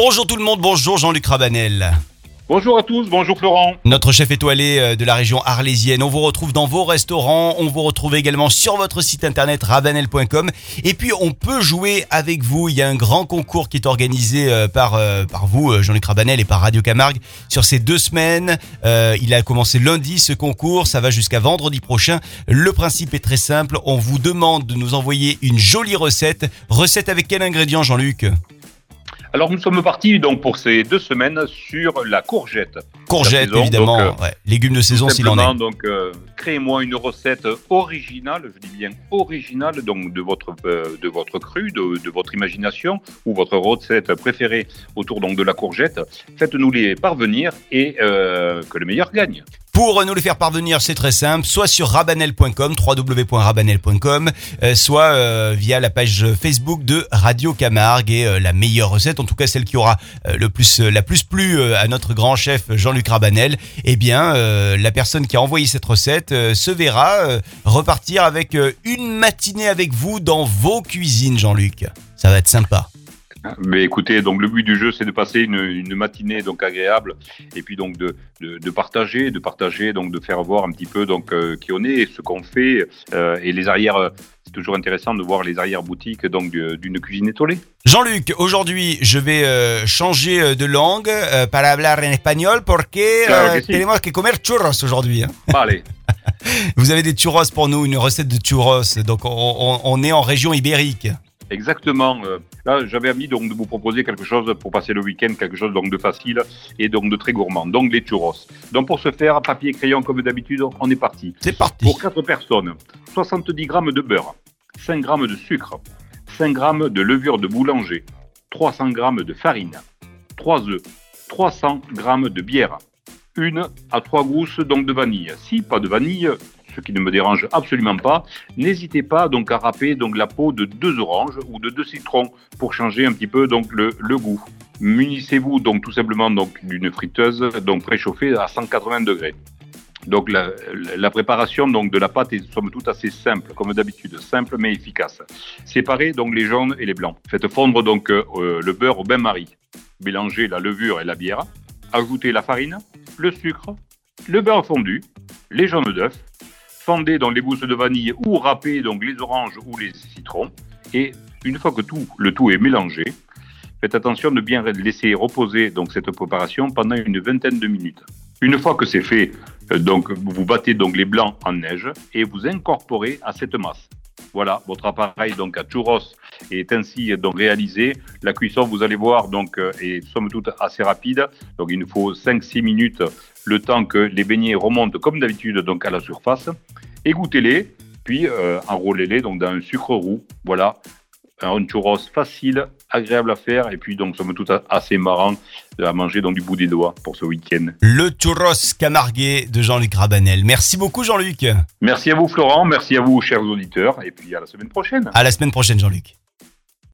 Bonjour tout le monde, bonjour Jean-Luc Rabanel. Bonjour à tous, bonjour Florent. Notre chef étoilé euh, de la région arlésienne. On vous retrouve dans vos restaurants, on vous retrouve également sur votre site internet rabanel.com. Et puis on peut jouer avec vous. Il y a un grand concours qui est organisé euh, par, euh, par vous, Jean-Luc Rabanel, et par Radio Camargue sur ces deux semaines. il a commencé lundi ce concours, ça va jusqu'à vendredi prochain. Le principe est très simple, on vous demande de nous envoyer une jolie recette. Recette avec quel ingrédient Jean-Luc? Alors nous sommes partis donc pour ces deux semaines sur la courgette. Courgette évidemment, euh, légumes de saison s'il en est. Donc euh, créez-moi une recette originale, je dis bien originale, donc de votre euh, de votre cru, de, de, votre imagination ou votre recette préférée autour donc de la courgette. Faites-nous les parvenir et que le meilleur gagne. Pour nous les faire parvenir, c'est très simple, soit sur rabanel.com, www.rabanel.com, euh, soit euh, via la page Facebook de Radio Camargue et euh, la meilleure recette, en tout cas celle qui aura le plus la plus plu à notre grand chef Jean-Luc Rabanel, eh bien la personne qui a envoyé cette recette se verra repartir avec une matinée avec vous dans vos cuisines Jean-Luc. Ça va être sympa. Mais écoutez, donc le but du jeu, c'est de passer une, une, matinée donc agréable et puis donc de, de, de, partager, de partager, donc de faire voir un petit peu donc euh, qui on est, ce qu'on fait euh, et les arrières. Euh, c'est toujours intéressant de voir les arrières boutiques donc d'une cuisine étoilée. Jean-Luc, aujourd'hui, je vais euh, changer de langue para hablar en espagnol porque claro que tenemos que comer churros aujourd'hui. Hein. Allez. Vous avez des churros pour nous, une recette de churros. Donc on, on, on est en région ibérique. Exactement. Euh, là, j'avais envie donc de vous proposer quelque chose pour passer le week-end, quelque chose donc de facile et donc de très gourmand. Donc les churros. Donc pour ce faire, papier et crayon comme d'habitude, on est parti. C'est parti. Pour 4 personnes, 70 grammes de beurre, 5 grammes de sucre, 5 grammes de levure de boulanger, 300 grammes de farine, 3 œufs, 300 grammes de bière, une à trois gousses donc de vanille. Si pas de vanille, ce qui ne me dérange absolument pas. N'hésitez pas donc à râper donc la peau de deux oranges ou de deux citrons pour changer un petit peu donc le, goût. Munissez-vous donc tout simplement donc d'une friteuse donc préchauffée à 180 degrés. Donc la, préparation donc de la pâte est somme toute assez simple, comme d'habitude, simple mais efficace. Séparez donc les jaunes et les blancs. Faites fondre donc euh, le beurre au bain-marie. Mélangez la levure et la bière. Ajoutez la farine, le sucre, le beurre fondu, les jaunes d'œufs, fendez les gousses de vanille ou râpez donc les oranges ou les citrons. Et une fois que tout, le tout est mélangé, faites attention de bien laisser reposer donc cette préparation pendant une vingtaine de minutes. Une fois que c'est fait, euh, donc vous battez donc les blancs en neige et vous incorporez à cette masse. Voilà, votre appareil donc à churros est ainsi donc réalisé. La cuisson, vous allez voir, donc euh, est somme toute assez rapide. Donc il nous faut 5-6 minutes le temps que les beignets remontent comme d'habitude donc à la surface. Égouttez-les, puis euh, enrôlez-les donc dans un sucre roux. Voilà, un churros facile, agréable à faire et puis donc somme toute assez marrant à manger dans du bout des doigts pour ce week-end. Le churros camargué de Jean-Luc Rabanel. Merci beaucoup Jean-Luc. Merci à vous Florent, merci à vous chers auditeurs et puis à la semaine prochaine. À la semaine prochaine Jean-Luc.